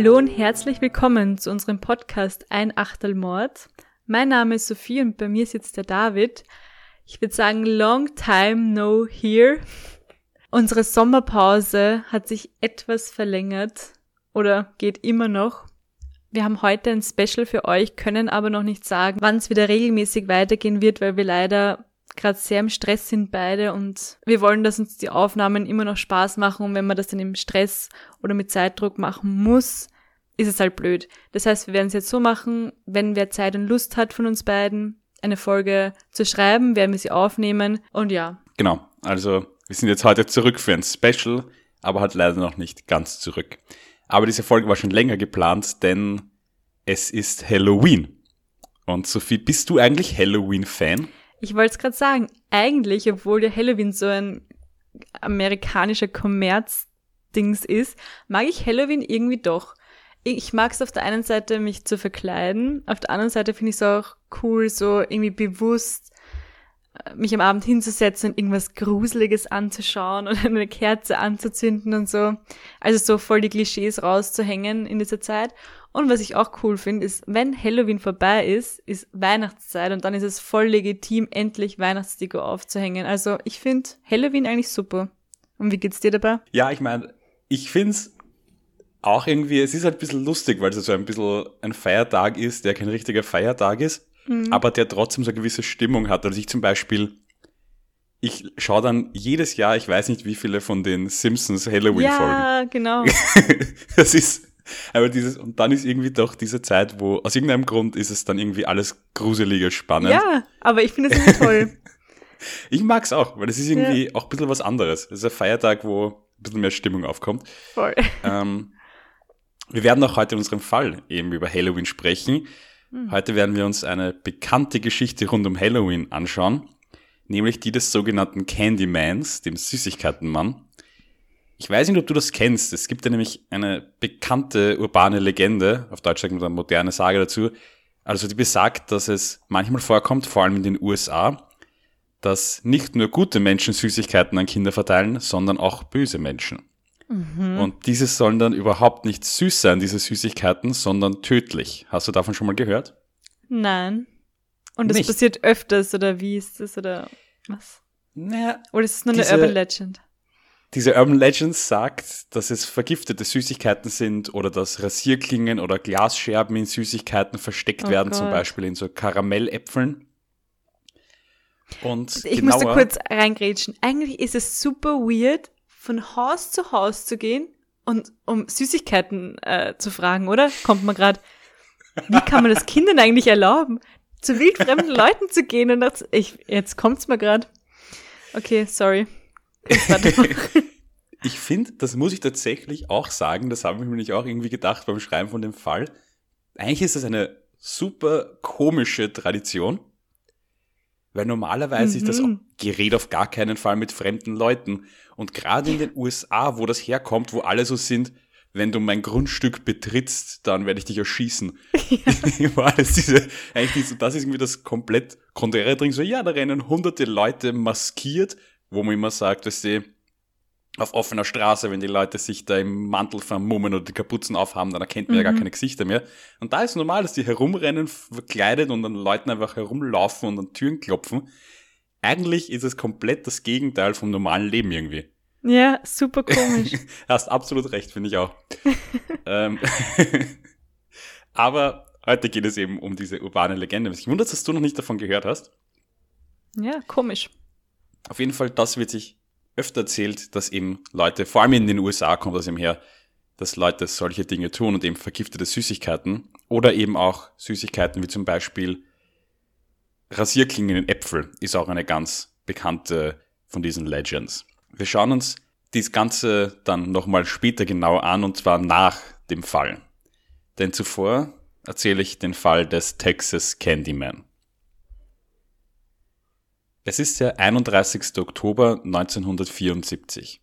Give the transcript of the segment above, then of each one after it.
Hallo und herzlich willkommen zu unserem Podcast Ein Achtelmord. Mein Name ist Sophie und bei mir sitzt der David. Ich würde sagen, long time no here. Unsere Sommerpause hat sich etwas verlängert oder geht immer noch. Wir haben heute ein Special für euch, können aber noch nicht sagen, wann es wieder regelmäßig weitergehen wird, weil wir leider gerade sehr im Stress sind beide und wir wollen, dass uns die Aufnahmen immer noch Spaß machen und wenn man das dann im Stress oder mit Zeitdruck machen muss, ist es halt blöd. Das heißt, wir werden es jetzt so machen, wenn wer Zeit und Lust hat von uns beiden, eine Folge zu schreiben, werden wir sie aufnehmen und ja. Genau, also wir sind jetzt heute zurück für ein Special, aber halt leider noch nicht ganz zurück. Aber diese Folge war schon länger geplant, denn es ist Halloween. Und Sophie, bist du eigentlich Halloween-Fan? Ich wollte es gerade sagen, eigentlich, obwohl der Halloween so ein amerikanischer Kommerzdings ist, mag ich Halloween irgendwie doch. Ich mag es auf der einen Seite, mich zu verkleiden, auf der anderen Seite finde ich es auch cool, so irgendwie bewusst mich am Abend hinzusetzen und irgendwas Gruseliges anzuschauen oder eine Kerze anzuzünden und so. Also so voll die Klischees rauszuhängen in dieser Zeit. Und was ich auch cool finde, ist, wenn Halloween vorbei ist, ist Weihnachtszeit und dann ist es voll legitim, endlich Weihnachtsdeko aufzuhängen. Also ich finde Halloween eigentlich super. Und wie geht's dir dabei? Ja, ich meine, ich find's auch irgendwie, es ist halt ein bisschen lustig, weil es so ein bisschen ein Feiertag ist, der kein richtiger Feiertag ist, mhm. aber der trotzdem so eine gewisse Stimmung hat. Also ich zum Beispiel, ich schaue dann jedes Jahr, ich weiß nicht wie viele von den Simpsons Halloween-Folgen. Ja, genau. das ist aber dieses, und dann ist irgendwie doch diese Zeit, wo aus irgendeinem Grund ist es dann irgendwie alles gruseliger spannend. Ja, aber ich finde es toll. ich mag's auch, weil es ist irgendwie ja. auch ein bisschen was anderes. Es ist ein Feiertag, wo ein bisschen mehr Stimmung aufkommt. Voll. Ähm, wir werden auch heute in unserem Fall eben über Halloween sprechen. Hm. Heute werden wir uns eine bekannte Geschichte rund um Halloween anschauen, nämlich die des sogenannten Candymans, dem Süßigkeitenmann. Ich weiß nicht, ob du das kennst. Es gibt ja nämlich eine bekannte urbane Legende, auf Deutsch sagt man eine moderne Sage dazu, also die besagt, dass es manchmal vorkommt, vor allem in den USA, dass nicht nur gute Menschen Süßigkeiten an Kinder verteilen, sondern auch böse Menschen. Mhm. Und diese sollen dann überhaupt nicht süß sein, diese Süßigkeiten, sondern tödlich. Hast du davon schon mal gehört? Nein. Und das passiert öfters, oder wie ist das, oder was? Naja, oder ist es nur eine Urban Legend? Diese Urban Legends sagt, dass es vergiftete Süßigkeiten sind oder dass Rasierklingen oder Glasscherben in Süßigkeiten versteckt oh werden, Gott. zum Beispiel in so Karamelläpfeln. Und ich muss da kurz reingrätschen. Eigentlich ist es super weird, von Haus zu Haus zu gehen und um Süßigkeiten äh, zu fragen, oder? Kommt man gerade. Wie kann man das Kindern eigentlich erlauben, zu wildfremden Leuten zu gehen und das, ich, jetzt kommt's mir gerade. Okay, sorry. ich finde, das muss ich tatsächlich auch sagen, das habe ich mir nicht auch irgendwie gedacht beim Schreiben von dem Fall. Eigentlich ist das eine super komische Tradition, weil normalerweise mhm. ist das mhm. Gerät auf gar keinen Fall mit fremden Leuten. Und gerade in den USA, wo das herkommt, wo alle so sind, wenn du mein Grundstück betrittst, dann werde ich dich erschießen. Ja. war das diese, eigentlich diese, das ist irgendwie das komplett konträre Ding. So, ja, da rennen hunderte Leute maskiert wo man immer sagt, dass sie auf offener Straße, wenn die Leute sich da im Mantel vermummen oder die Kapuzen aufhaben, dann erkennt man mhm. ja gar mhm. keine Gesichter mehr. Und da ist normal, dass die herumrennen, verkleidet und dann Leuten einfach herumlaufen und an Türen klopfen. Eigentlich ist es komplett das Gegenteil vom normalen Leben irgendwie. Ja, super komisch. Hast absolut recht, finde ich auch. ähm, aber heute geht es eben um diese urbane Legende. Ich wundere, dass du noch nicht davon gehört hast. Ja, komisch. Auf jeden Fall, das wird sich öfter erzählt, dass eben Leute, vor allem in den USA kommt das eben her, dass Leute solche Dinge tun und eben vergiftete Süßigkeiten oder eben auch Süßigkeiten wie zum Beispiel Rasierklingen in Äpfel ist auch eine ganz bekannte von diesen Legends. Wir schauen uns dies Ganze dann nochmal später genau an und zwar nach dem Fall. Denn zuvor erzähle ich den Fall des Texas Candyman. Es ist der 31. Oktober 1974.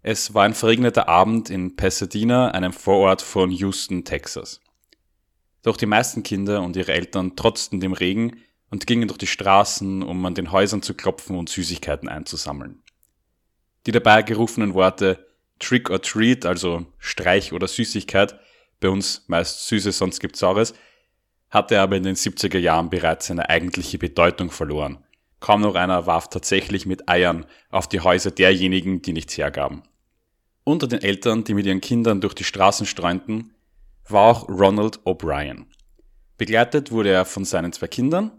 Es war ein verregneter Abend in Pasadena, einem Vorort von Houston, Texas. Doch die meisten Kinder und ihre Eltern trotzten dem Regen und gingen durch die Straßen, um an den Häusern zu klopfen und Süßigkeiten einzusammeln. Die dabei gerufenen Worte Trick or Treat, also Streich oder Süßigkeit, bei uns meist Süßes, sonst gibt's Saures, hatte aber in den 70er Jahren bereits seine eigentliche Bedeutung verloren. Kaum noch einer warf tatsächlich mit Eiern auf die Häuser derjenigen, die nichts hergaben. Unter den Eltern, die mit ihren Kindern durch die Straßen streunten, war auch Ronald O'Brien. Begleitet wurde er von seinen zwei Kindern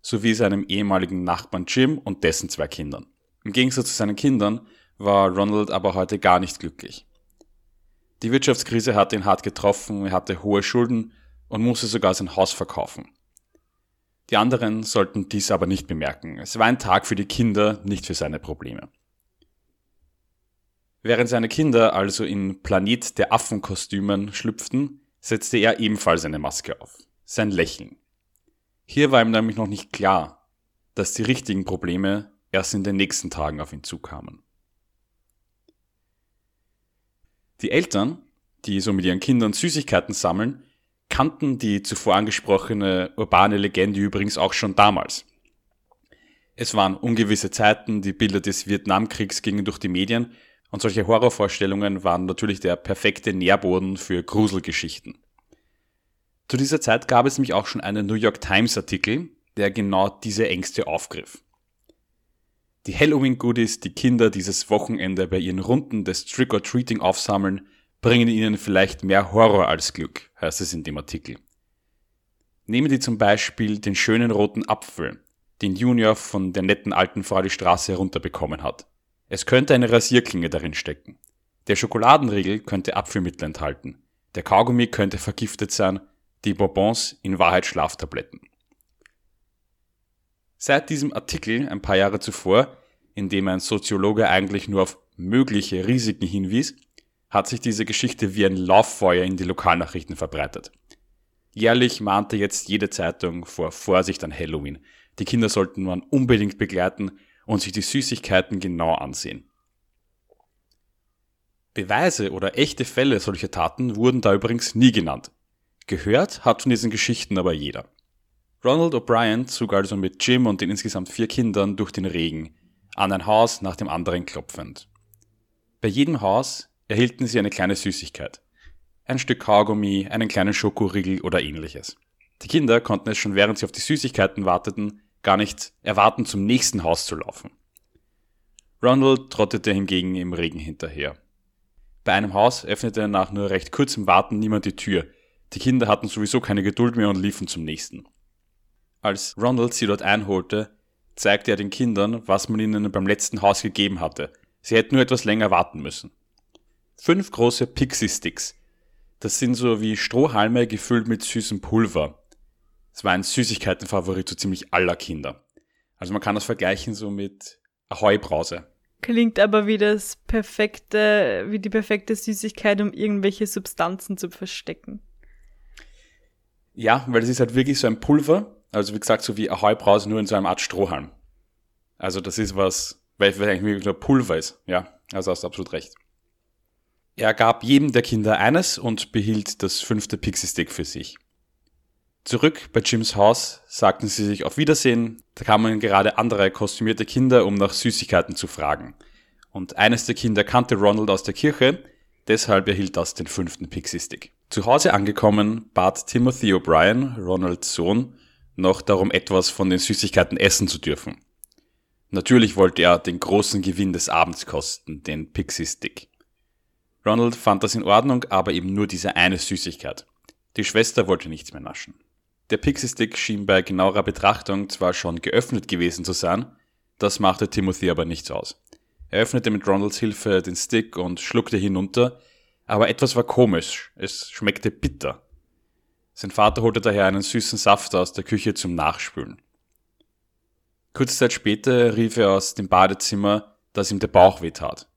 sowie seinem ehemaligen Nachbarn Jim und dessen zwei Kindern. Im Gegensatz zu seinen Kindern war Ronald aber heute gar nicht glücklich. Die Wirtschaftskrise hatte ihn hart getroffen, er hatte hohe Schulden und musste sogar sein Haus verkaufen. Die anderen sollten dies aber nicht bemerken. Es war ein Tag für die Kinder, nicht für seine Probleme. Während seine Kinder also in Planet der Affenkostümen schlüpften, setzte er ebenfalls eine Maske auf. Sein Lächeln. Hier war ihm nämlich noch nicht klar, dass die richtigen Probleme erst in den nächsten Tagen auf ihn zukamen. Die Eltern, die so mit ihren Kindern Süßigkeiten sammeln, kannten die zuvor angesprochene urbane Legende übrigens auch schon damals. Es waren ungewisse Zeiten, die Bilder des Vietnamkriegs gingen durch die Medien und solche Horrorvorstellungen waren natürlich der perfekte Nährboden für Gruselgeschichten. Zu dieser Zeit gab es nämlich auch schon einen New York Times Artikel, der genau diese Ängste aufgriff. Die Halloween-Goodies, die Kinder dieses Wochenende bei ihren Runden des Trick-or-Treating aufsammeln, bringen ihnen vielleicht mehr Horror als Glück, heißt es in dem Artikel. Nehmen die zum Beispiel den schönen roten Apfel, den Junior von der netten alten Frau die Straße herunterbekommen hat. Es könnte eine Rasierklinge darin stecken. Der Schokoladenriegel könnte Apfelmittel enthalten. Der Kaugummi könnte vergiftet sein, die Bonbons in Wahrheit Schlaftabletten. Seit diesem Artikel ein paar Jahre zuvor, in dem ein Soziologe eigentlich nur auf mögliche Risiken hinwies, hat sich diese Geschichte wie ein Lauffeuer in die Lokalnachrichten verbreitet. Jährlich mahnte jetzt jede Zeitung vor Vorsicht an Halloween. Die Kinder sollten man unbedingt begleiten und sich die Süßigkeiten genau ansehen. Beweise oder echte Fälle solcher Taten wurden da übrigens nie genannt. Gehört hat von diesen Geschichten aber jeder. Ronald O'Brien zog also mit Jim und den insgesamt vier Kindern durch den Regen, an ein Haus nach dem anderen klopfend. Bei jedem Haus erhielten sie eine kleine Süßigkeit. Ein Stück Kaugummi, einen kleinen Schokoriegel oder ähnliches. Die Kinder konnten es schon während sie auf die Süßigkeiten warteten, gar nicht erwarten, zum nächsten Haus zu laufen. Ronald trottete hingegen im Regen hinterher. Bei einem Haus öffnete nach nur recht kurzem Warten niemand die Tür. Die Kinder hatten sowieso keine Geduld mehr und liefen zum nächsten. Als Ronald sie dort einholte, zeigte er den Kindern, was man ihnen beim letzten Haus gegeben hatte. Sie hätten nur etwas länger warten müssen fünf große Pixie-Sticks. Das sind so wie Strohhalme gefüllt mit süßem Pulver. Das war ein Süßigkeitenfavorit so ziemlich aller Kinder. Also man kann das vergleichen so mit Ahoi-Brause. Klingt aber wie das perfekte, wie die perfekte Süßigkeit, um irgendwelche Substanzen zu verstecken. Ja, weil es ist halt wirklich so ein Pulver, also wie gesagt, so wie Ahoi-Brause, nur in so einer Art Strohhalm. Also das ist was, weil es eigentlich wirklich nur Pulver ist. Ja, also hast du absolut recht. Er gab jedem der Kinder eines und behielt das fünfte Pixie-Stick für sich. Zurück bei Jims Haus sagten sie sich auf Wiedersehen, da kamen gerade andere kostümierte Kinder, um nach Süßigkeiten zu fragen. Und eines der Kinder kannte Ronald aus der Kirche, deshalb erhielt das den fünften Pixie-Stick. Zu Hause angekommen, bat Timothy O'Brien, Ronalds Sohn, noch darum etwas von den Süßigkeiten essen zu dürfen. Natürlich wollte er den großen Gewinn des Abends kosten, den Pixie-Stick. Ronald fand das in Ordnung, aber eben nur diese eine Süßigkeit. Die Schwester wollte nichts mehr naschen. Der Pixie-Stick schien bei genauerer Betrachtung zwar schon geöffnet gewesen zu sein, das machte Timothy aber nichts aus. Er öffnete mit Ronalds Hilfe den Stick und schluckte hinunter, aber etwas war komisch, es schmeckte bitter. Sein Vater holte daher einen süßen Saft aus der Küche zum Nachspülen. Kurze Zeit später rief er aus dem Badezimmer, dass ihm der Bauch wehtat.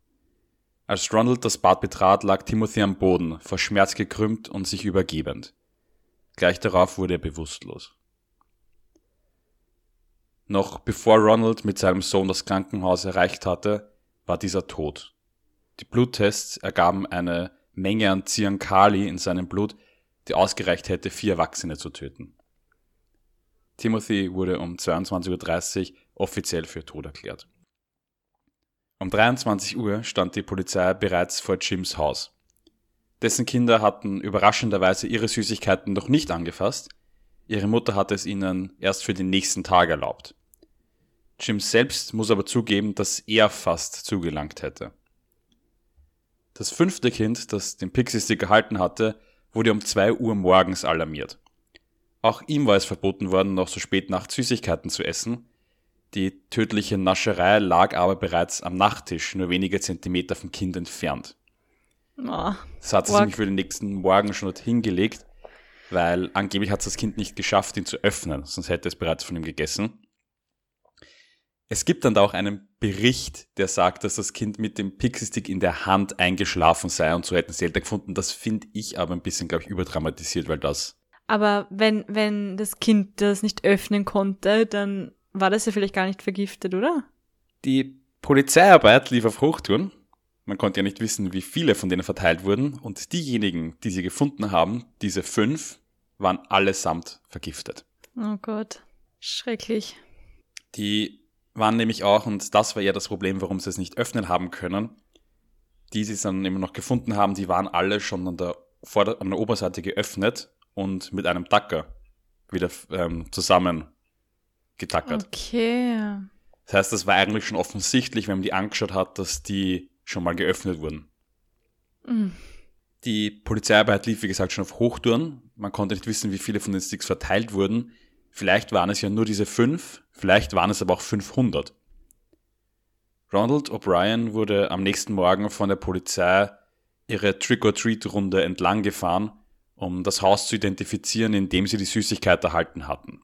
Als Ronald das Bad betrat, lag Timothy am Boden, vor Schmerz gekrümmt und sich übergebend. Gleich darauf wurde er bewusstlos. Noch bevor Ronald mit seinem Sohn das Krankenhaus erreicht hatte, war dieser tot. Die Bluttests ergaben eine Menge an Cyankali in seinem Blut, die ausgereicht hätte, vier Erwachsene zu töten. Timothy wurde um 22.30 Uhr offiziell für tot erklärt. Um 23 Uhr stand die Polizei bereits vor Jims Haus. Dessen Kinder hatten überraschenderweise ihre Süßigkeiten noch nicht angefasst, ihre Mutter hatte es ihnen erst für den nächsten Tag erlaubt. Jim selbst muss aber zugeben, dass er fast zugelangt hätte. Das fünfte Kind, das den Pixie-Stick gehalten hatte, wurde um 2 Uhr morgens alarmiert. Auch ihm war es verboten worden, noch so spät nach Süßigkeiten zu essen. Die tödliche Nascherei lag aber bereits am Nachttisch, nur wenige Zentimeter vom Kind entfernt. Oh, Das hat sie nämlich für den nächsten Morgen schon dorthin gelegt, weil angeblich hat es das Kind nicht geschafft, ihn zu öffnen, sonst hätte es bereits von ihm gegessen. Es gibt dann da auch einen Bericht, der sagt, dass das Kind mit dem Pixie-Stick in der Hand eingeschlafen sei und so hätten sie Eltern gefunden. Das finde ich aber ein bisschen, glaube ich, überdramatisiert, weil das Aber wenn, wenn das Kind das nicht öffnen konnte, dann war das ja vielleicht gar nicht vergiftet, oder? Die Polizeiarbeit lief auf Hochtouren. Man konnte ja nicht wissen, wie viele von denen verteilt wurden. Und diejenigen, die sie gefunden haben, diese fünf, waren allesamt vergiftet. Oh Gott. Schrecklich. Die waren nämlich auch, und das war ja das Problem, warum sie es nicht öffnen haben können, die sie dann immer noch gefunden haben, die waren alle schon an der, Vorder an der Oberseite geöffnet und mit einem Tacker wieder ähm, zusammen getackert. Okay. Das heißt, das war eigentlich schon offensichtlich, wenn man die angeschaut hat, dass die schon mal geöffnet wurden. Mm. Die Polizeiarbeit lief, wie gesagt, schon auf Hochtouren. Man konnte nicht wissen, wie viele von den Sticks verteilt wurden. Vielleicht waren es ja nur diese fünf, vielleicht waren es aber auch 500. Ronald O'Brien wurde am nächsten Morgen von der Polizei ihre Trick-or-Treat-Runde entlang gefahren, um das Haus zu identifizieren, in dem sie die Süßigkeit erhalten hatten.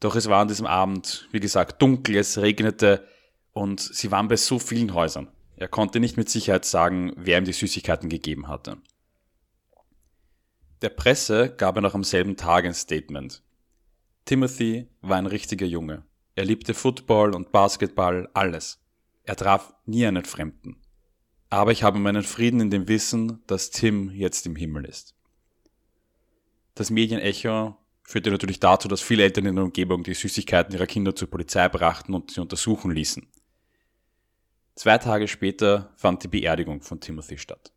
Doch es war an diesem Abend, wie gesagt, dunkel, es regnete und sie waren bei so vielen Häusern. Er konnte nicht mit Sicherheit sagen, wer ihm die Süßigkeiten gegeben hatte. Der Presse gab er noch am selben Tag ein Statement. Timothy war ein richtiger Junge. Er liebte Football und Basketball, alles. Er traf nie einen Fremden. Aber ich habe meinen Frieden in dem Wissen, dass Tim jetzt im Himmel ist. Das Medienecho führte natürlich dazu, dass viele Eltern in der Umgebung die Süßigkeiten ihrer Kinder zur Polizei brachten und sie untersuchen ließen. Zwei Tage später fand die Beerdigung von Timothy statt.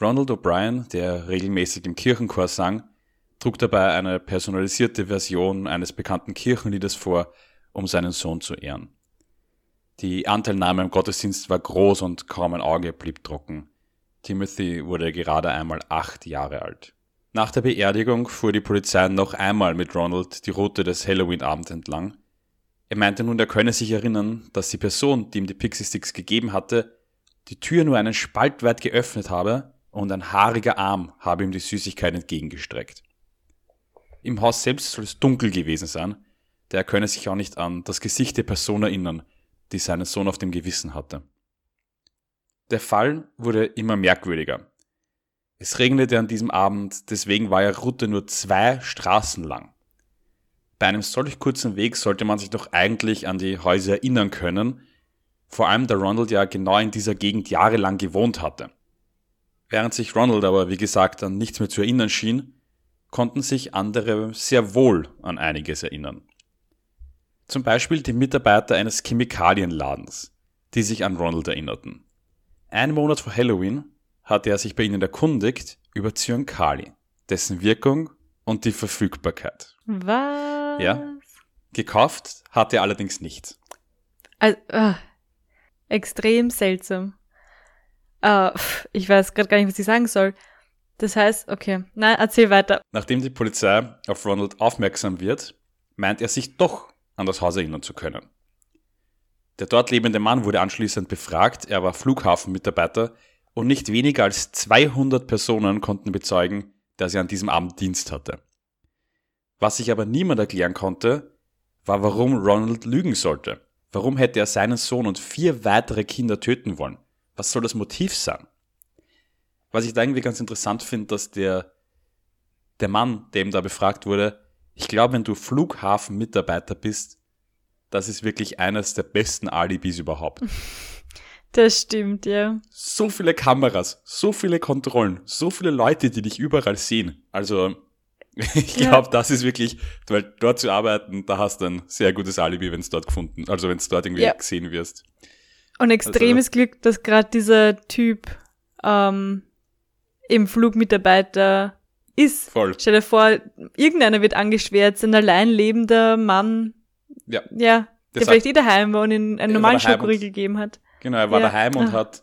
Ronald O'Brien, der regelmäßig im Kirchenchor sang, trug dabei eine personalisierte Version eines bekannten Kirchenliedes vor, um seinen Sohn zu ehren. Die Anteilnahme am Gottesdienst war groß und kaum ein Auge blieb trocken. Timothy wurde gerade einmal acht Jahre alt. Nach der Beerdigung fuhr die Polizei noch einmal mit Ronald die Route des Halloween-Abend entlang. Er meinte nun, er könne sich erinnern, dass die Person, die ihm die Pixie Sticks gegeben hatte, die Tür nur einen Spalt weit geöffnet habe und ein haariger Arm habe ihm die Süßigkeit entgegengestreckt. Im Haus selbst soll es dunkel gewesen sein, der er könne sich auch nicht an das Gesicht der Person erinnern, die seinen Sohn auf dem Gewissen hatte. Der Fall wurde immer merkwürdiger. Es regnete an diesem Abend, deswegen war ihre Route nur zwei Straßen lang. Bei einem solch kurzen Weg sollte man sich doch eigentlich an die Häuser erinnern können, vor allem da Ronald ja genau in dieser Gegend jahrelang gewohnt hatte. Während sich Ronald aber, wie gesagt, an nichts mehr zu erinnern schien, konnten sich andere sehr wohl an einiges erinnern. Zum Beispiel die Mitarbeiter eines Chemikalienladens, die sich an Ronald erinnerten. Einen Monat vor Halloween hatte er sich bei ihnen erkundigt über Zyankali, dessen Wirkung und die Verfügbarkeit. Was? Ja. Gekauft hatte er allerdings nicht. Also, ah, extrem seltsam. Pff, ich weiß gerade gar nicht, was ich sagen soll. Das heißt, okay, nein, erzähl weiter. Nachdem die Polizei auf Ronald aufmerksam wird, meint er sich doch an das Haus erinnern zu können. Der dort lebende Mann wurde anschließend befragt, er war Flughafenmitarbeiter und nicht weniger als 200 Personen konnten bezeugen, dass er an diesem Abend Dienst hatte. Was sich aber niemand erklären konnte, war, warum Ronald lügen sollte. Warum hätte er seinen Sohn und vier weitere Kinder töten wollen? Was soll das Motiv sein? Was ich da irgendwie ganz interessant finde, dass der, der Mann, der ihm da befragt wurde, ich glaube, wenn du Flughafenmitarbeiter bist, das ist wirklich eines der besten Alibis überhaupt. Das stimmt, ja. So viele Kameras, so viele Kontrollen, so viele Leute, die dich überall sehen. Also, Ich glaube, ja. das ist wirklich, weil dort zu arbeiten, da hast du ein sehr gutes Alibi, wenn es dort gefunden, also wenn es dort irgendwie ja. gesehen wirst. Und extremes also, Glück, dass gerade dieser Typ ähm, im Flugmitarbeiter ist. Voll. Stell dir vor, irgendeiner wird angeschwärzt, ein allein lebender Mann. Ja. Ja, der, vielleicht eh daheim war und ihn einen normalen Schokoriegel gegeben hat. Genau, er war ja. daheim und ah. hat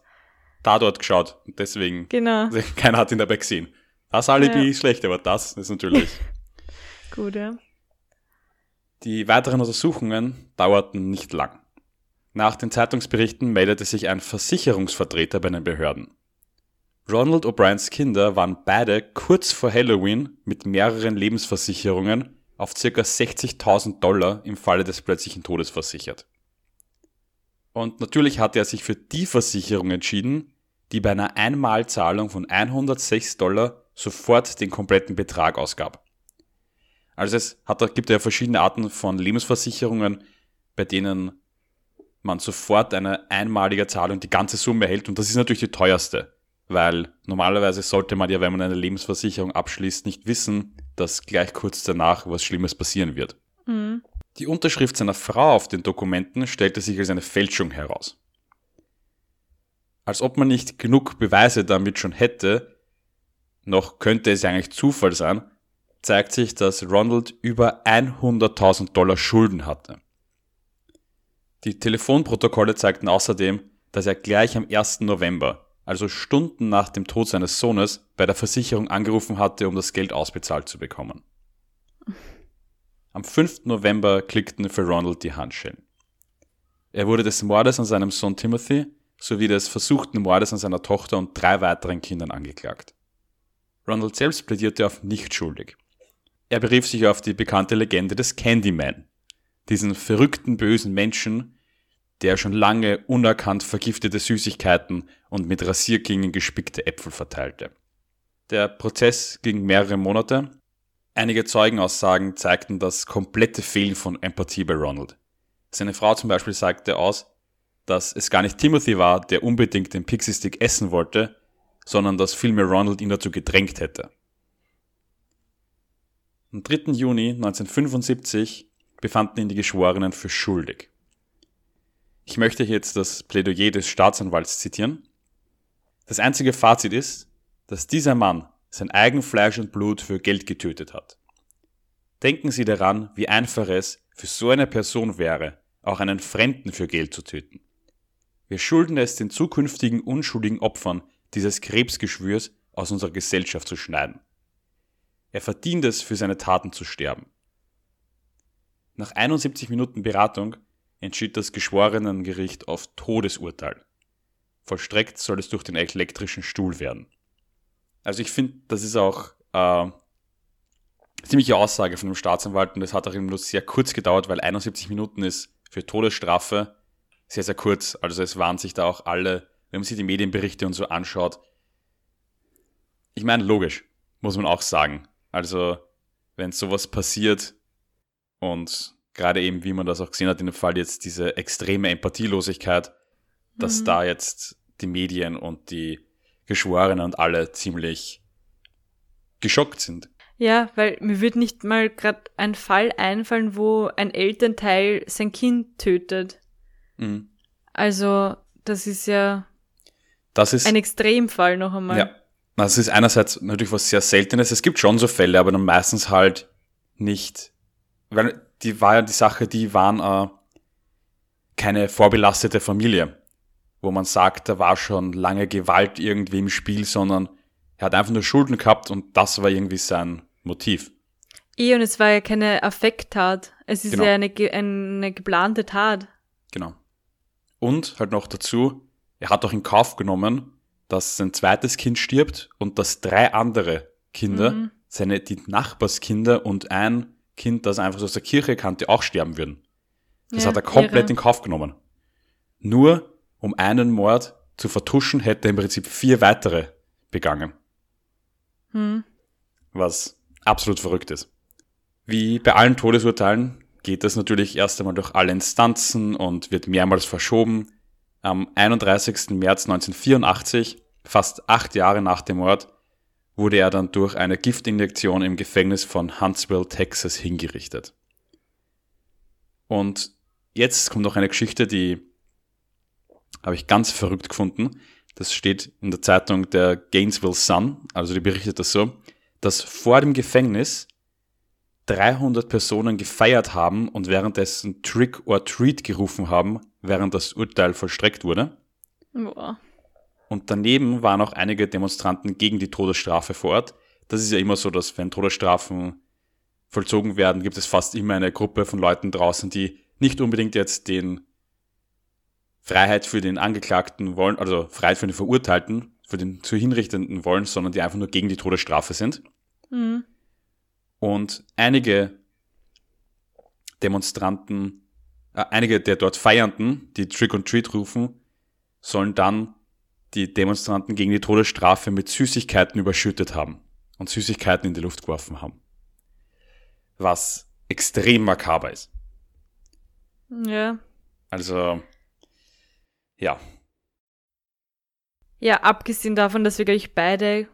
da dort geschaut. Und deswegen, genau. Also keiner hat ihn dabei gesehen. Das Alibi ja. ist schlecht, aber das ist natürlich. Gut, ja. Die weiteren Untersuchungen dauerten nicht lang. Nach den Zeitungsberichten meldete sich ein Versicherungsvertreter bei den Behörden. Ronald O'Briens Kinder waren beide kurz vor Halloween mit mehreren Lebensversicherungen auf ca. 60.000 Dollar im Falle des plötzlichen Todes versichert. Und natürlich hatte er sich für die Versicherung entschieden, die bei einer Einmalzahlung von 106 Dollar sofort den kompletten Betrag ausgab. Also es hat, gibt ja verschiedene Arten von Lebensversicherungen, bei denen man sofort eine einmalige Zahlung die ganze Summe erhält und das ist natürlich die teuerste, weil normalerweise sollte man ja, wenn man eine Lebensversicherung abschließt, nicht wissen, dass gleich kurz danach was Schlimmes passieren wird. Mhm. Die Unterschrift seiner Frau auf den Dokumenten stellte sich als eine Fälschung heraus. Als ob man nicht genug Beweise damit schon hätte, noch könnte es ja eigentlich Zufall sein, zeigt sich, dass Ronald über 100.000 Dollar Schulden hatte. Die Telefonprotokolle zeigten außerdem, dass er gleich am 1. November, also Stunden nach dem Tod seines Sohnes, bei der Versicherung angerufen hatte, um das Geld ausbezahlt zu bekommen. Am 5. November klickten für Ronald die Handschellen. Er wurde des Mordes an seinem Sohn Timothy sowie des versuchten Mordes an seiner Tochter und drei weiteren Kindern angeklagt. Ronald selbst plädierte auf nicht schuldig. Er berief sich auf die bekannte Legende des Candyman, diesen verrückten bösen Menschen, der schon lange unerkannt vergiftete Süßigkeiten und mit Rasierklingen gespickte Äpfel verteilte. Der Prozess ging mehrere Monate Einige Zeugenaussagen zeigten das komplette Fehlen von Empathie bei Ronald. Seine Frau zum Beispiel sagte aus, dass es gar nicht Timothy war, der unbedingt den Pixie Stick essen wollte, sondern dass vielmehr Ronald ihn dazu gedrängt hätte. Am 3. Juni 1975 befanden ihn die Geschworenen für schuldig. Ich möchte jetzt das Plädoyer des Staatsanwalts zitieren. Das einzige Fazit ist, dass dieser Mann sein eigen Fleisch und Blut für Geld getötet hat. Denken Sie daran, wie einfach es für so eine Person wäre, auch einen Fremden für Geld zu töten. Wir schulden es den zukünftigen unschuldigen Opfern dieses Krebsgeschwürs aus unserer Gesellschaft zu schneiden. Er verdient es, für seine Taten zu sterben. Nach 71 Minuten Beratung entschied das Geschworenengericht auf Todesurteil. Vollstreckt soll es durch den elektrischen Stuhl werden. Also ich finde, das ist auch äh, ziemliche Aussage von dem Staatsanwalt und das hat auch nur sehr kurz gedauert, weil 71 Minuten ist für Todesstrafe sehr, sehr kurz. Also es waren sich da auch alle, wenn man sich die Medienberichte und so anschaut. Ich meine, logisch, muss man auch sagen. Also wenn sowas passiert und gerade eben, wie man das auch gesehen hat in dem Fall jetzt diese extreme Empathielosigkeit, dass mhm. da jetzt die Medien und die Geschworenen und alle ziemlich geschockt sind. Ja, weil mir wird nicht mal gerade ein Fall einfallen, wo ein Elternteil sein Kind tötet. Mhm. Also, das ist ja das ist, ein Extremfall noch einmal. Ja, das ist einerseits natürlich was sehr Seltenes. Es gibt schon so Fälle, aber dann meistens halt nicht, weil die war ja die Sache, die waren äh, keine vorbelastete Familie wo man sagt, da war schon lange Gewalt irgendwie im Spiel, sondern er hat einfach nur Schulden gehabt und das war irgendwie sein Motiv. Eh, und es war ja keine Affekttat. Es ist genau. ja eine, eine geplante Tat. Genau. Und halt noch dazu, er hat auch in Kauf genommen, dass sein zweites Kind stirbt und dass drei andere Kinder, mhm. seine, die Nachbarskinder und ein Kind, das er einfach aus der Kirche kannte, auch sterben würden. Das ja, hat er komplett irre. in Kauf genommen. Nur um einen Mord zu vertuschen, hätte er im Prinzip vier weitere begangen. Hm. Was absolut verrückt ist. Wie bei allen Todesurteilen geht das natürlich erst einmal durch alle Instanzen und wird mehrmals verschoben. Am 31. März 1984, fast acht Jahre nach dem Mord, wurde er dann durch eine Giftinjektion im Gefängnis von Huntsville, Texas hingerichtet. Und jetzt kommt noch eine Geschichte, die habe ich ganz verrückt gefunden. Das steht in der Zeitung der Gainesville Sun, also die berichtet das so, dass vor dem Gefängnis 300 Personen gefeiert haben und währenddessen Trick or Treat gerufen haben, während das Urteil vollstreckt wurde. Boah. Und daneben waren auch einige Demonstranten gegen die Todesstrafe vor Ort. Das ist ja immer so, dass wenn Todesstrafen vollzogen werden, gibt es fast immer eine Gruppe von Leuten draußen, die nicht unbedingt jetzt den Freiheit für den Angeklagten wollen, also Freiheit für den Verurteilten, für den zu Hinrichtenden wollen, sondern die einfach nur gegen die Todesstrafe sind. Mhm. Und einige Demonstranten, äh, einige der dort Feiernden, die Trick und Treat rufen, sollen dann die Demonstranten gegen die Todesstrafe mit Süßigkeiten überschüttet haben und Süßigkeiten in die Luft geworfen haben. Was extrem makaber ist. Ja. Also, ja. Ja, abgesehen davon, dass wir, glaube ich, beide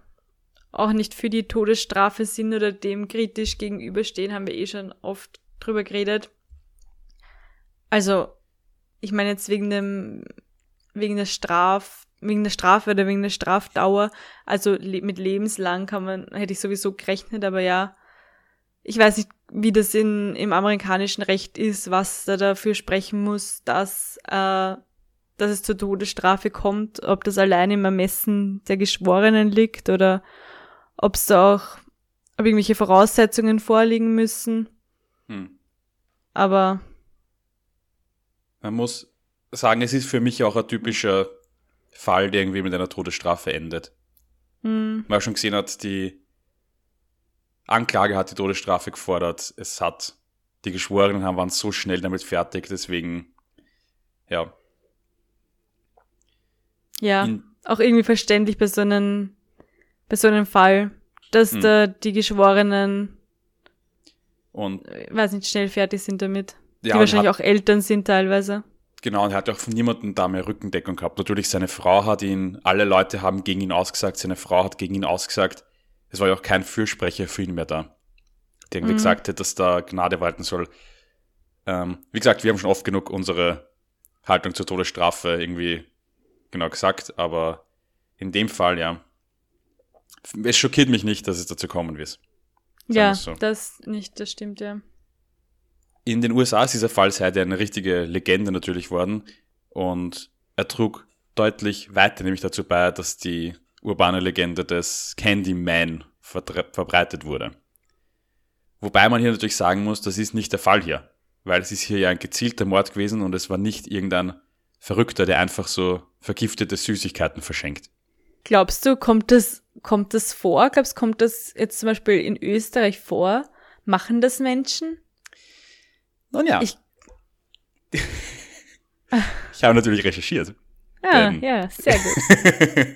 auch nicht für die Todesstrafe sind oder dem kritisch gegenüberstehen, haben wir eh schon oft drüber geredet. Also, ich meine jetzt wegen dem, wegen der Straf, wegen der Strafe oder wegen der Strafdauer, also mit lebenslang kann man, hätte ich sowieso gerechnet, aber ja, ich weiß nicht, wie das in, im amerikanischen Recht ist, was da dafür sprechen muss, dass, äh, dass es zur Todesstrafe kommt, ob das allein im Ermessen der Geschworenen liegt oder ob es da auch, ob irgendwelche Voraussetzungen vorliegen müssen. Hm. Aber Man muss sagen, es ist für mich auch ein typischer Fall, der irgendwie mit einer Todesstrafe endet. hm, Man schon gesehen hat, die Anklage hat die Todesstrafe gefordert. Es hat, die Geschworenen haben, waren so schnell damit fertig, deswegen, ja. Ja, auch irgendwie verständlich bei so einem, bei so einem Fall, dass Hm. da die Geschworenen, und äh, weiß nicht, schnell fertig sind damit. Die ja, und wahrscheinlich hat, auch Eltern sind teilweise. genau, und er hat auch von niemandem da mehr Rückendeckung gehabt. Natürlich, seine Frau hat ihn, alle Leute haben gegen ihn ausgesagt, seine Frau hat gegen ihn ausgesagt. Es war ja auch kein Fürsprecher für ihn mehr da, der irgendwie Mhm. gesagt hat, dass da Gnade walten soll. Ähm, wie gesagt, wir haben schon oft genug unsere Haltung zur Todesstrafe irgendwie genau gesagt, aber in dem Fall, ja. Es schockiert mich nicht, dass es dazu kommen wird. Ja, so. das nicht, das stimmt, ja. In den USA ist dieser Fall seither eine richtige Legende natürlich worden und er trug deutlich weiter nämlich dazu bei, dass die urbane Legende des Candyman verbreitet wurde. Wobei man hier natürlich sagen muss, das ist nicht der Fall hier, weil es ist hier ja ein gezielter Mord gewesen und es war nicht irgendein Verrückter, der einfach so vergiftete Süßigkeiten verschenkt. Glaubst du, kommt das, kommt das vor? Glaubst du, kommt das jetzt zum Beispiel in Österreich vor? Machen das Menschen? Nun ja. Ich- ich habe natürlich recherchiert. Ah, Ähm. ja, sehr gut.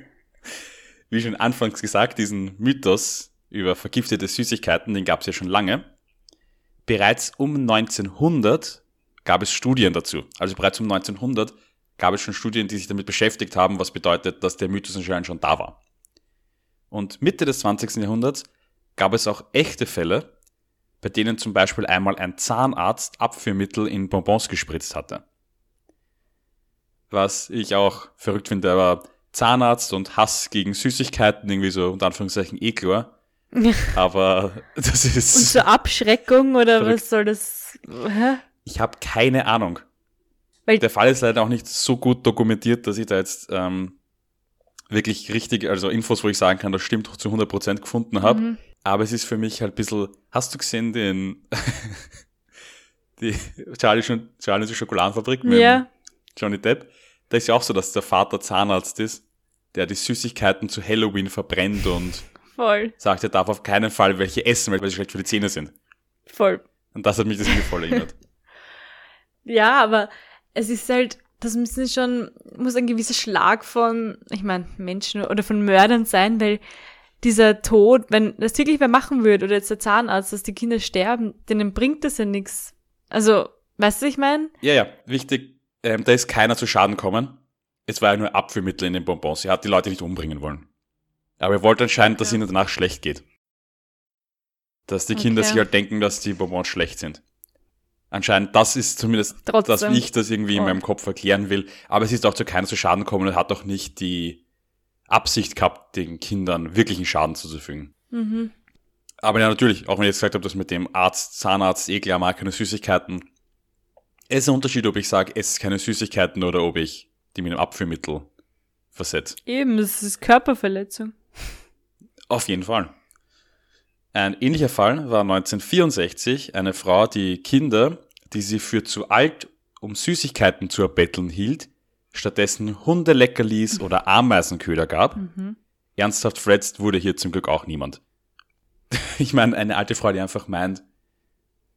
Wie schon anfangs gesagt, diesen Mythos über vergiftete Süßigkeiten, den gab es ja schon lange. Bereits um 1900 gab es Studien dazu. Also bereits um 1900 gab es schon Studien, die sich damit beschäftigt haben, was bedeutet, dass der Mythos anscheinend schon da war. Und Mitte des 20. Jahrhunderts gab es auch echte Fälle, bei denen zum Beispiel einmal ein Zahnarzt Abführmittel in Bonbons gespritzt hatte. Was ich auch verrückt finde, aber Zahnarzt und Hass gegen Süßigkeiten, irgendwie so unter Anführungszeichen klar. Aber das Und ist. zur Abschreckung oder Verrückt. was soll das? Hä? Ich habe keine Ahnung. Weil- Der Fall ist leider auch nicht so gut dokumentiert, dass ich da jetzt ähm, wirklich richtig, also Infos, wo ich sagen kann, das stimmt zu 100% gefunden habe. Mhm. Aber es ist für mich halt ein bisschen. Hast du gesehen den. die Charlie, Charlie die Schokoladenfabrik mit Ja, Johnny Depp? Da ist ja auch so, dass der Vater Zahnarzt ist, der die Süßigkeiten zu Halloween verbrennt und voll, sagt, er darf auf keinen Fall welche essen, weil sie schlecht für die Zähne sind. voll. Und das hat mich das irgendwie voll erinnert. Ja, aber es ist halt, das müssen schon, muss ein gewisser Schlag von, ich meine, Menschen oder von Mördern sein, weil dieser Tod, wenn das wirklich wer machen würde, oder jetzt der Zahnarzt, dass die Kinder sterben, denen bringt das ja nichts. Also, weißt du, was ich meine? Ja, ja, wichtig, ähm, da ist keiner zu Schaden kommen. Es war ja nur Abführmittel in den Bonbons. Er hat die Leute nicht umbringen wollen. Aber er wollte anscheinend, dass ihnen danach schlecht geht. Dass die Kinder Okay. sich halt denken, dass die Bonbons schlecht sind. Anscheinend, das ist zumindest das, Trotzdem. wie ich das irgendwie in meinem Kopf erklären will. Aber es ist auch zu keinem zu Schaden gekommen und hat auch nicht die Absicht gehabt, den Kindern wirklichen Schaden zuzufügen. Mhm. Aber ja, natürlich, auch wenn ich jetzt gesagt habe, dass mit dem Arzt, Zahnarzt, eh klar, mag keine Süßigkeiten. Es ist ein Unterschied, ob ich sage, ess keine Süßigkeiten oder ob ich die mit einem Abführmittel versetze. Eben, das ist Körperverletzung. Auf jeden Fall. Ein ähnlicher Fall war 1964 eine Frau, die Kinder, die sie für zu alt, um Süßigkeiten zu erbetteln hielt, stattdessen Hundeleckerlis oder Ameisenköder gab. Mhm. Ernsthaft verletzt wurde hier zum Glück auch niemand. Ich meine, eine alte Frau, die einfach meint,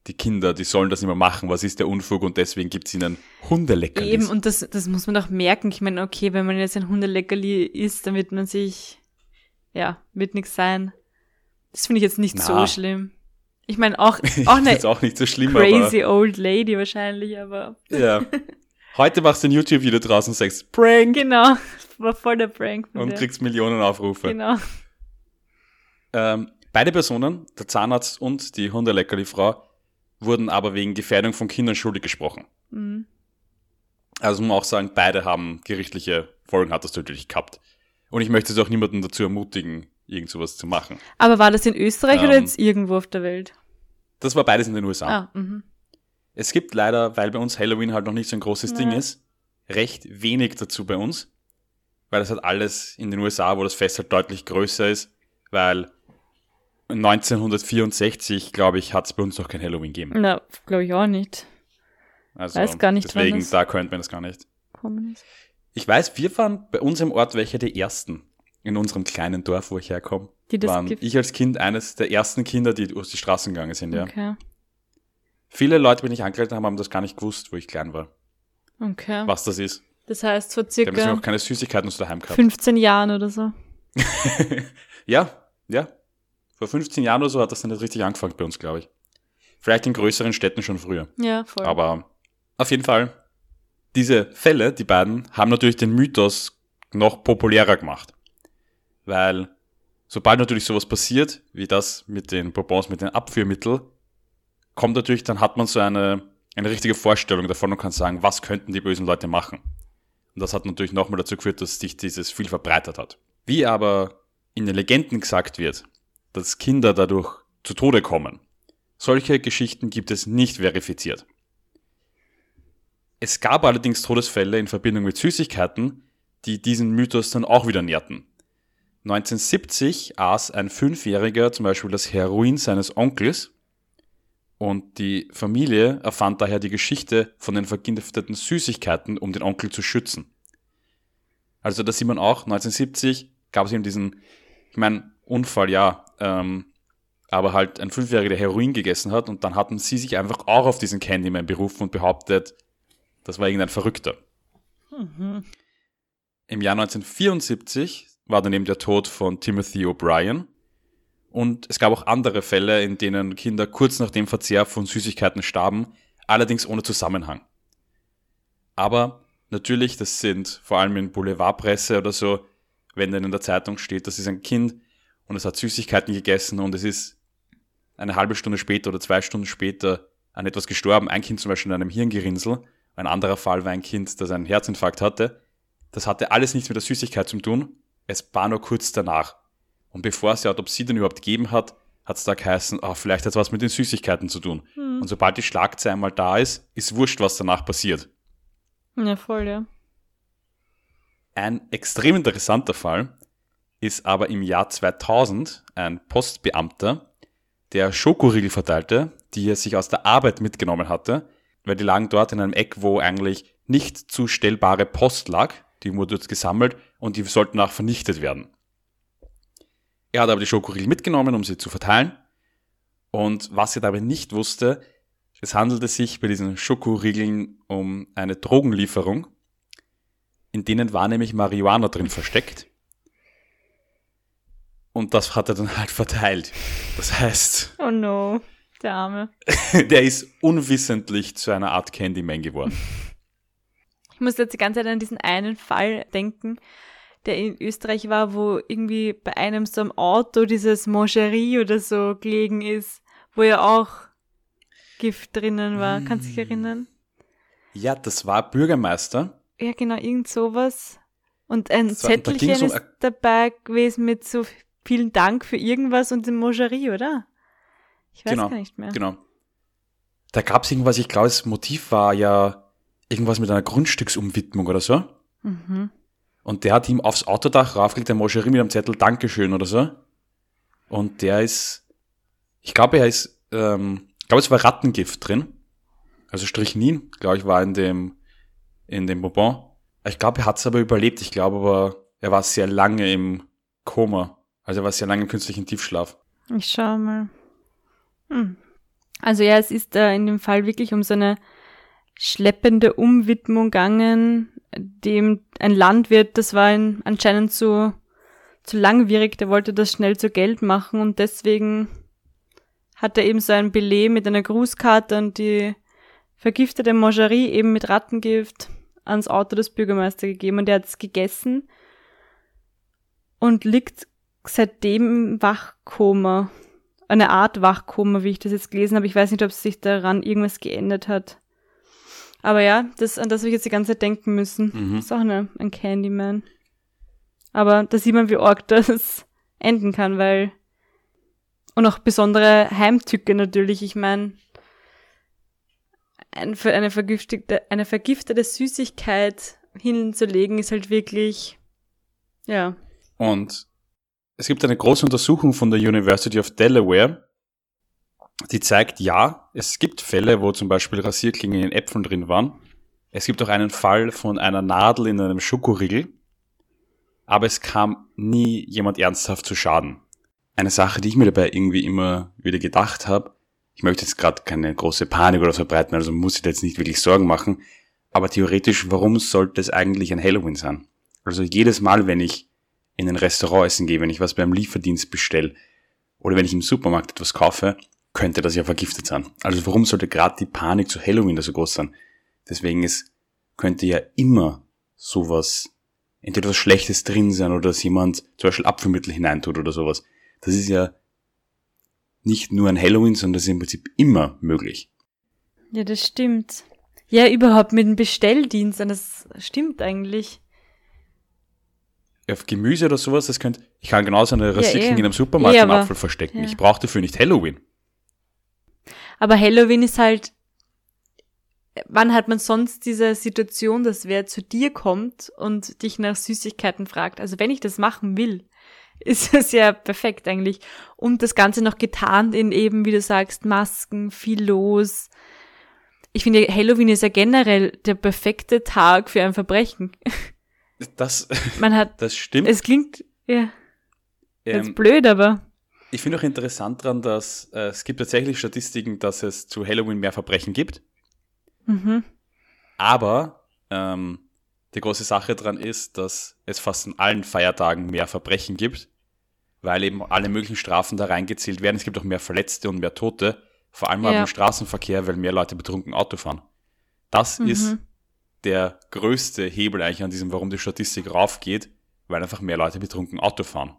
die Kinder, die sollen das nicht mehr machen, was ist der Unfug und deswegen gibt's ihnen Hundeleckerlis. Eben, und das, das muss man auch merken. Ich meine, okay, wenn man jetzt ein Hundeleckerli isst, dann wird man sich, ja, wird nichts sein. Das finde ich jetzt nicht Na. so schlimm. Ich meine, auch, auch eine auch nicht so schlimm, crazy old lady wahrscheinlich, aber aber ja. Heute machst du ein YouTube-Video draußen und sagst Prank genau, war voll der Prank. und der. kriegst Millionen Aufrufe. Genau. Ähm, beide Personen, der Zahnarzt und die Hundeleckerli-Frau, wurden aber wegen Gefährdung von Kindern schuldig gesprochen. Mhm. Also muss man auch sagen, beide haben gerichtliche Folgen hat das natürlich gehabt. Und ich möchte jetzt auch niemanden dazu ermutigen, irgend sowas zu machen. Aber war das in Österreich oder Ähm, jetzt irgendwo auf der Welt? Das war beides in den USA. Ah, mhm. Es gibt leider, weil bei uns Halloween halt noch nicht so ein großes Ja. Ding ist, recht wenig dazu bei uns. Weil das halt alles in den USA, wo das Fest halt deutlich größer ist, weil 1964, glaube ich, hat es bei uns noch kein Halloween gegeben. Na, glaube ich auch nicht. Also Weiß gar nicht, deswegen, da könnte man das gar nicht. Kommen ist. Ich weiß, wir waren bei uns im Ort welche die ersten in unserem kleinen Dorf, wo ich herkomme. Die das Waren ich als Kind eines der ersten Kinder, die durch die Straßen gegangen sind, ja. Okay. Viele Leute, die mich angeleitet haben, haben das gar nicht gewusst, wo ich klein war, Okay. was das ist. Das heißt, vor Die haben deswegen circa auch keine Süßigkeiten zu daheim gehabt. 15 Jahren oder so. ja, ja. Vor 15 Jahren oder so hat das dann nicht richtig angefangen bei uns, glaube ich. Vielleicht in größeren Städten schon früher. Ja, voll. Aber auf jeden Fall, diese Fälle, die beiden, haben natürlich den Mythos noch populärer gemacht. Weil sobald natürlich sowas passiert, wie das mit den Bonbons, mit den Abführmitteln, kommt natürlich, dann hat man so eine, eine richtige Vorstellung davon und kann sagen, was könnten die bösen Leute machen. Und das hat natürlich nochmal dazu geführt, dass sich dieses viel verbreitert hat. Wie aber in den Legenden gesagt wird, dass Kinder dadurch zu Tode kommen, solche Geschichten gibt es nicht verifiziert. Es gab allerdings Todesfälle in Verbindung mit Süßigkeiten, die diesen Mythos dann auch wieder nährten. 1970 aß ein Fünfjähriger zum Beispiel das Heroin seines Onkels und die Familie erfand daher die Geschichte von den vergifteten Süßigkeiten, um den Onkel zu schützen. Also da sieht man auch, 1970 gab es eben diesen, ich meine, Unfall, ja, ähm, aber halt ein Fünfjähriger, der Heroin gegessen hat und dann hatten sie sich einfach auch auf diesen Candyman berufen und behauptet, das war irgendein Verrückter. Mhm. Im Jahr 1974 war dann eben der Tod von Timothy O'Brien. Und es gab auch andere Fälle, in denen Kinder kurz nach dem Verzehr von Süßigkeiten starben, allerdings ohne Zusammenhang. Aber natürlich, das sind vor allem in Boulevardpresse oder so, wenn dann in der Zeitung steht, das ist ein Kind und es hat Süßigkeiten gegessen und es ist eine halbe Stunde später oder zwei Stunden später an etwas gestorben. Ein Kind zum Beispiel an einem Hirngerinnsel. Ein anderer Fall war ein Kind, das einen Herzinfarkt hatte. Das hatte alles nichts mit der Süßigkeit zu tun. Es war nur kurz danach. Und bevor es die Autopsie dann überhaupt gegeben hat, hat es da geheißen, oh, vielleicht hat es was mit den Süßigkeiten zu tun. Hm. Und sobald die Schlagzeile einmal da ist, ist wurscht, was danach passiert. Ja, voll, ja. Ein extrem interessanter Fall ist aber im Jahr 2000 ein Postbeamter, der Schokoriegel verteilte, die er sich aus der Arbeit mitgenommen hatte, weil die lagen dort in einem Eck, wo eigentlich nicht zustellbare Post lag. Die wurde dort gesammelt und die sollten auch vernichtet werden. Er hat aber die Schokoriegel mitgenommen, um sie zu verteilen. Und was er dabei nicht wusste, es handelte sich bei diesen Schokoriegeln um eine Drogenlieferung. In denen war nämlich Marihuana drin versteckt. Und das hat er dann halt verteilt. Das heißt, Oh no, der Arme. der ist unwissentlich zu einer Art Candyman geworden. Ich muss jetzt die ganze Zeit an diesen einen Fall denken. Der in Österreich war, wo irgendwie bei einem so einem Auto dieses Mangerie oder so gelegen ist, wo ja auch Gift drinnen war. Mm. Kannst du dich erinnern? Ja, das war Bürgermeister. Ja, genau, irgend sowas. Und ein Das war- da Zettelchen ging's um ist dabei gewesen mit so vielen Dank für irgendwas und dem Mangerie, oder? Ich weiß Genau, gar nicht mehr. Genau. Da gab es irgendwas, ich glaube, das Motiv war ja irgendwas mit einer Grundstücksumwidmung oder so. Mhm. Und der hat ihm aufs Autodach raufgelegt, der Moscherie mit einem Zettel Dankeschön oder so. Und der ist, ich glaube, er ist, ähm, ich glaube, es war Rattengift drin. Also Strychnin, glaube ich, war in dem, in dem Bonbon. Ich glaube, er hat es aber überlebt. Ich glaube aber, er war sehr lange im Koma. Also er war sehr lange im künstlichen Tiefschlaf. Ich schau mal. Hm. Also ja, es ist äh, in dem Fall wirklich um so eine schleppende Umwidmung gegangen, dem ein Landwirt, das war ihm anscheinend zu, zu langwierig, der wollte das schnell zu Geld machen und deswegen hat er eben so ein Beleg mit einer Grußkarte und die vergiftete Mangerie eben mit Rattengift ans Auto des Bürgermeisters gegeben und der hat es gegessen und liegt seitdem im Wachkoma. Eine Art Wachkoma, wie ich das jetzt gelesen habe. Ich weiß nicht, ob sich daran irgendwas geändert hat. Aber ja, das, an das habe ich jetzt die ganze Zeit denken müssen. Mhm. Ist auch eine, ein Candyman. Aber da sieht man, wie arg das enden kann, weil. Und auch besondere Heimtücke natürlich. Ich meine, ein, eine vergiftete, eine vergiftete Süßigkeit hinzulegen, ist halt wirklich, ja. Und es gibt eine große Untersuchung von der University of Delaware, die zeigt, ja, es gibt Fälle, wo zum Beispiel Rasierklingen in Äpfeln drin waren. Es gibt auch einen Fall von einer Nadel in einem Schokoriegel. Aber es kam nie jemand ernsthaft zu Schaden. Eine Sache, die ich mir dabei irgendwie immer wieder gedacht habe, ich möchte jetzt gerade keine große Panik oder verbreiten, also muss ich da jetzt nicht wirklich Sorgen machen, aber theoretisch, warum sollte es eigentlich ein Halloween sein? Also jedes Mal, wenn ich in ein Restaurant essen gehe, wenn ich was beim Lieferdienst bestelle oder wenn ich im Supermarkt etwas kaufe, könnte das ja vergiftet sein. Also warum sollte gerade die Panik zu Halloween da so groß sein? Deswegen ist, könnte ja immer sowas, entweder was Schlechtes drin sein oder dass jemand zum Beispiel Apfelmittel hineintut oder sowas. Das ist ja nicht nur ein Halloween, sondern das ist im Prinzip immer möglich. Ja, das stimmt. Ja, überhaupt mit dem Bestelldienst, das stimmt eigentlich. Auf Gemüse oder sowas, das könnte, ich kann genauso eine Rasierklinge eh. in einem Supermarkt im aber- Apfel verstecken. ja. Ich brauche dafür nicht Halloween. Aber Halloween ist halt, wann hat man sonst diese Situation, dass wer zu dir kommt und dich nach Süßigkeiten fragt? Also wenn ich das machen will, ist es ja perfekt eigentlich. Und das Ganze noch getarnt in eben, wie du sagst, Masken, viel los. Ich finde, Halloween ist ja generell der perfekte Tag für ein Verbrechen. Das, Man hat, das stimmt. es klingt, ja, Ähm, blöd, aber, Ich finde auch interessant daran, dass äh, es gibt tatsächlich Statistiken, dass es zu Halloween mehr Verbrechen gibt. mhm, Aber ähm, die große Sache dran ist, dass es fast an allen Feiertagen mehr Verbrechen gibt, weil eben alle möglichen Strafen da reingezählt werden. Es gibt auch mehr Verletzte und mehr Tote, vor allem Ja. im Straßenverkehr, weil mehr Leute betrunken Auto fahren. Das Mhm. ist der größte Hebel eigentlich an diesem, warum die Statistik raufgeht, weil einfach mehr Leute betrunken Auto fahren.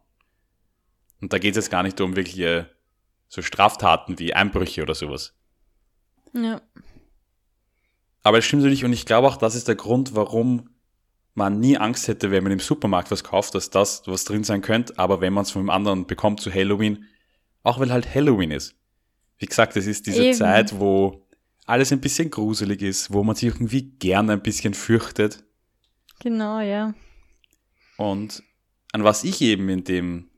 Und da geht es jetzt gar nicht um wirkliche so Straftaten wie Einbrüche oder sowas. ja. Aber es stimmt natürlich und ich glaube auch, das ist der Grund, warum man nie Angst hätte, wenn man im Supermarkt was kauft, dass das was drin sein könnte, aber wenn man es von einem anderen bekommt zu Halloween, auch weil halt Halloween ist. Wie gesagt, es ist diese Eben. Zeit, wo alles ein bisschen gruselig ist, wo man sich irgendwie gerne ein bisschen fürchtet. Genau, ja. Und an was ich eben in dem,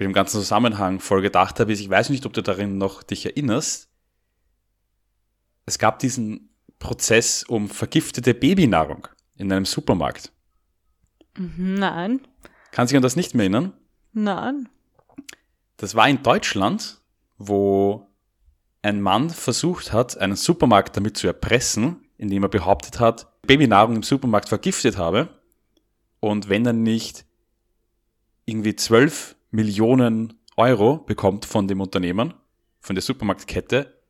bei dem ganzen Zusammenhang voll gedacht habe, ist, ich weiß nicht, ob du darin noch dich erinnerst, es gab diesen Prozess um vergiftete Babynahrung in einem Supermarkt. Mhm, Nein, Kann sich an das nicht mehr erinnern? nein. Das war in Deutschland, wo ein Mann versucht hat, einen Supermarkt damit zu erpressen, indem er behauptet hat, Babynahrung im Supermarkt vergiftet habe. Und wenn er nicht irgendwie 12 Millionen Euro bekommt von dem Unternehmen, von der Supermarktkette,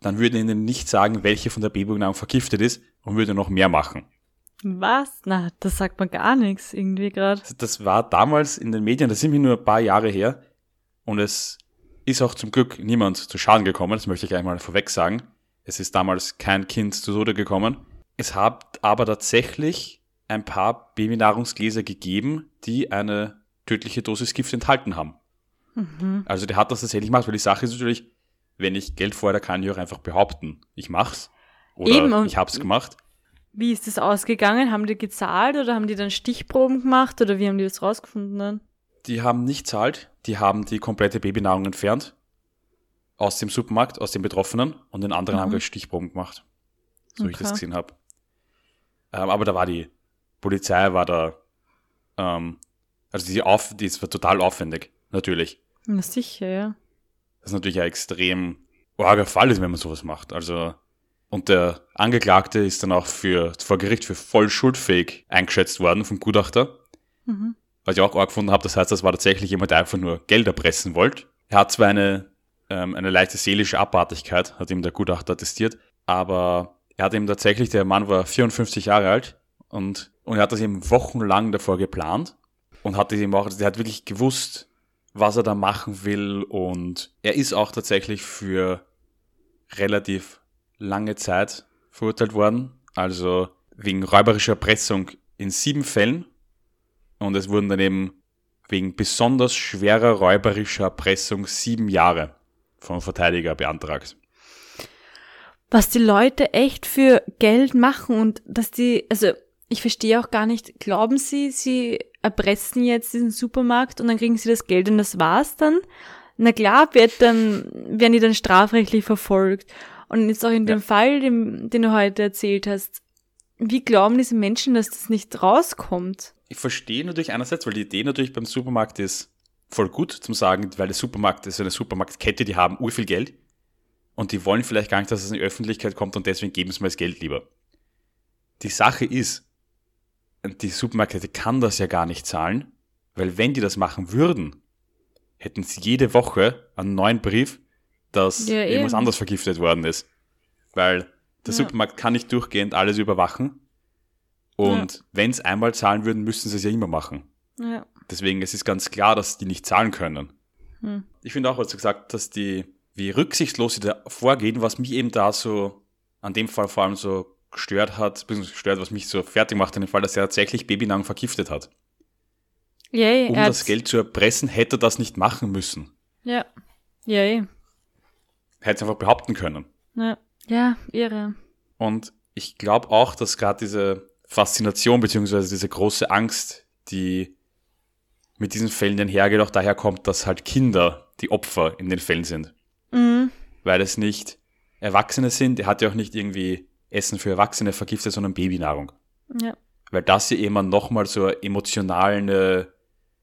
dann würde ihnen nicht sagen, welche von der Babynahrung vergiftet ist und würde noch mehr machen. Was? Na, das sagt man gar nichts irgendwie gerade. Das war damals in den Medien, das sind wir nur ein paar Jahre her. Und es ist auch zum Glück niemand zu Schaden gekommen, das möchte ich gleich mal vorweg sagen. Es ist damals kein Kind zu Tode gekommen. Es hat aber tatsächlich ein paar Babynahrungsgläser gegeben, die eine tödliche Dosis Gift enthalten haben. Mhm. Also der hat das tatsächlich gemacht, weil die Sache ist natürlich, wenn ich Geld fordere, kann ich auch einfach behaupten, ich mach's. Oder Eben, ich hab's gemacht. Wie ist das ausgegangen? Haben die gezahlt oder haben die dann Stichproben gemacht oder wie haben die das rausgefunden dann? Die haben nicht zahlt, die haben die komplette Babynahrung entfernt aus dem Supermarkt, aus den Betroffenen und den anderen Mhm. haben gleich Stichproben gemacht. So wie ich das Okay. gesehen habe. Ähm, aber da war die Polizei, war da, ähm, also die, auf, die ist total aufwendig, natürlich. Na sicher, ja. Das ist natürlich ein extrem arger Fall ist, wenn man sowas macht. Also, und der Angeklagte ist dann auch für, vor Gericht für voll schuldfähig eingeschätzt worden vom Gutachter. Mhm. Was ich auch arg gefunden habe, das heißt, das war tatsächlich jemand, der einfach nur Geld erpressen wollte. Er hat zwar eine, ähm, eine leichte seelische Abartigkeit, hat ihm der Gutachter attestiert, aber er hat ihm tatsächlich, der Mann war 54 Jahre alt und, und er hat das eben wochenlang davor geplant und hat eben auch, der hat wirklich gewusst, was er da machen will und er ist auch tatsächlich für relativ lange Zeit verurteilt worden, also wegen räuberischer Erpressung in sieben Fällen. Und es wurden dann eben wegen besonders schwerer räuberischer Erpressung sieben Jahre vom Verteidiger beantragt. Was die Leute echt für Geld machen und dass die, also ich verstehe auch gar nicht, glauben sie, sie erpressen jetzt diesen Supermarkt und dann kriegen sie das Geld und das war's dann? Na klar, wird dann, werden die dann strafrechtlich verfolgt. Und jetzt auch in dem Ja. Fall, den, den du heute erzählt hast, wie glauben diese Menschen, dass das nicht rauskommt? Ich verstehe natürlich einerseits, weil die Idee natürlich beim Supermarkt ist voll gut zum sagen, weil der Supermarkt ist eine Supermarktkette, die haben urviel Geld und die wollen vielleicht gar nicht, dass es in die Öffentlichkeit kommt und deswegen geben sie mir das Geld lieber. Die Sache ist, die Supermarktkette kann das ja gar nicht zahlen, weil wenn die das machen würden, hätten sie jede Woche einen neuen Brief, dass Ja, irgendwas anderes vergiftet worden ist. Weil der Ja. Supermarkt kann nicht durchgehend alles überwachen. Und wenn es einmal zahlen würden, müssten sie es ja immer machen. Ja. Deswegen es ist ganz klar, dass die nicht zahlen können. Hm. Ich finde auch, was du gesagt dass die, wie rücksichtslos sie da vorgehen, was mich eben da so, an dem Fall vor allem so gestört hat, beziehungsweise gestört, was mich so fertig macht, in dem Fall, dass er tatsächlich Babynahrung vergiftet hat. Yay, Um das Geld zu erpressen, hätte er das nicht machen müssen. Ja. Yay. Hätte es einfach behaupten können. Ja. Ja, irre. Und ich glaube auch, dass gerade diese Faszination beziehungsweise diese große Angst, die mit diesen Fällen einhergeht, auch daher kommt, dass halt Kinder die Opfer in den Fällen sind. Mhm. Weil es nicht Erwachsene sind, er hat ja auch nicht irgendwie Essen für Erwachsene vergiftet, sondern Babynahrung. Ja. Weil das ja immer nochmal so emotional eine,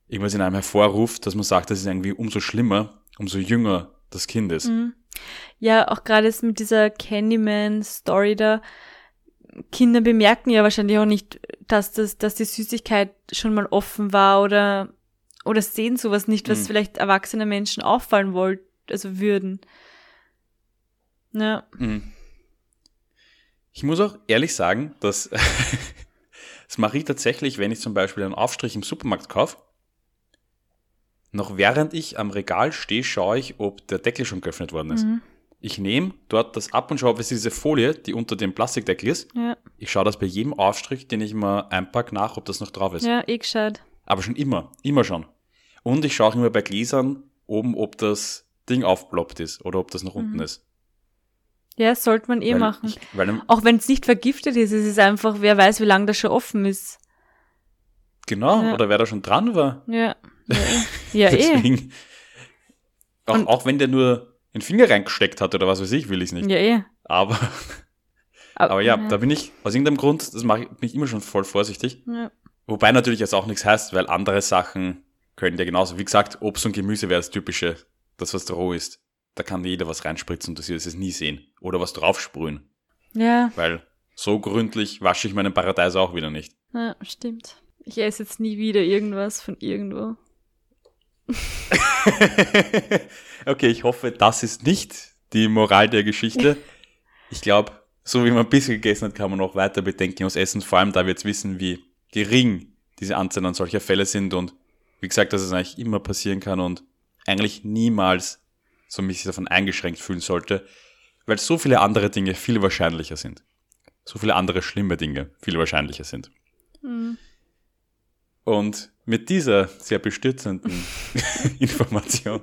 irgendwas in einem hervorruft, dass man sagt, das ist irgendwie umso schlimmer, umso jünger das Kind ist. Mhm. Ja, auch gerade jetzt mit dieser Candyman-Story da. Kinder bemerken ja wahrscheinlich auch nicht, dass das, dass die Süßigkeit schon mal offen war oder, oder sehen sowas nicht, was Mhm. vielleicht erwachsene Menschen auffallen wollten, also würden. Ja. Mhm. Ich muss auch ehrlich sagen, dass das mache ich tatsächlich, wenn ich zum Beispiel einen Aufstrich im Supermarkt kaufe. Noch während ich am Regal stehe, schaue ich, ob der Deckel schon geöffnet worden ist. Mhm. Ich nehme dort das ab und schaue, was ist diese Folie, die unter dem Plastikdeckel ist. Ja. Ich schaue das bei jedem Aufstrich, den ich mal einpack, nach, ob das noch drauf ist. Ja, eh gescheit. Aber schon immer, immer schon. Und ich schaue auch immer bei Gläsern oben, ob das Ding aufploppt ist oder ob das noch unten Mhm. ist. Ja, sollte man eh weil machen. Ich, weil auch wenn es nicht vergiftet ist, es ist einfach, wer weiß, wie lange das schon offen ist. genau, Ja. oder wer da schon dran war. Ja. Ja, eh. Ja, eh. Deswegen, auch, Und- auch wenn der nur den Finger reingesteckt hat oder was weiß ich, will ich nicht. Ja, eh. Aber, aber ja, da bin ich aus irgendeinem Grund, das mache ich, bin ich immer schon voll vorsichtig. ja. Wobei natürlich jetzt auch nichts heißt, weil andere Sachen können ja genauso. Wie gesagt, Obst und Gemüse wäre das typische, das was roh ist. Da kann jeder was reinspritzen und du wirst es nie sehen. Oder was draufsprühen. Ja, Weil so gründlich wasche ich meinen Paradies auch wieder nicht. ja, stimmt. Ich esse jetzt nie wieder irgendwas von irgendwo. okay, ich hoffe, das ist nicht die Moral der Geschichte. Ich glaube, so wie man ein bisschen gegessen hat, kann man auch weiter bedenken aus Essen, vor allem da wir jetzt wissen, wie gering diese Anzahl an solcher Fälle sind und wie gesagt, dass es eigentlich immer passieren kann und eigentlich niemals so mich davon eingeschränkt fühlen sollte, weil so viele andere Dinge viel wahrscheinlicher sind. So viele andere schlimme Dinge viel wahrscheinlicher sind. Mhm. Und mit dieser sehr bestürzenden Information.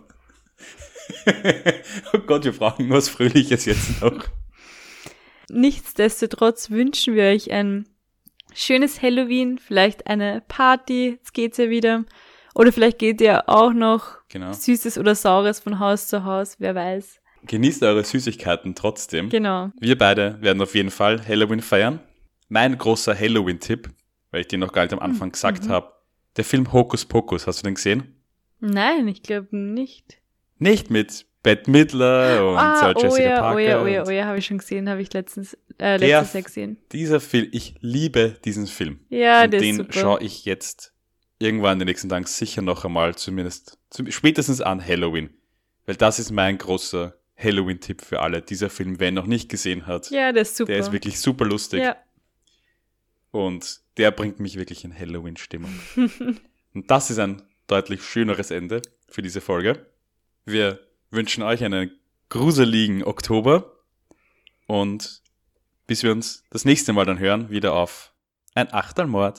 oh Gott, wir brauchen was Fröhliches jetzt noch. Nichtsdestotrotz wünschen wir euch ein schönes Halloween, vielleicht eine Party, jetzt geht's ja wieder. Oder vielleicht geht ihr auch noch Genau. Süßes oder Saures von Haus zu Haus, wer weiß. Genießt eure Süßigkeiten trotzdem. Genau. Wir beide werden auf jeden Fall Halloween feiern. Mein großer Halloween-Tipp, weil ich den noch gar nicht am Anfang gesagt Mhm. habe, der Film Hokus Pokus, hast du den gesehen? Nein, ich glaube nicht. Nicht mit Bette Midler und ah, Sarah oh Jessica ja, Parker. oh ja, oh ja, oh ja, habe ich schon gesehen, habe ich letztens, äh, letztes Jahr gesehen. Dieser Film, ich liebe diesen Film. Ja, und der den ist super. schaue ich jetzt irgendwann in den nächsten Tagen sicher noch einmal, zumindest zum, spätestens an Halloween. Weil das ist mein großer Halloween-Tipp für alle. Dieser Film, wer ihn noch nicht gesehen hat, ja, der ist super. der ist wirklich super lustig. ja. Und der bringt mich wirklich in Halloween-Stimmung. Und das ist ein deutlich schöneres Ende für diese Folge. Wir wünschen euch einen gruseligen Oktober und bis wir uns das nächste Mal dann hören, wieder auf ein Achtelmord.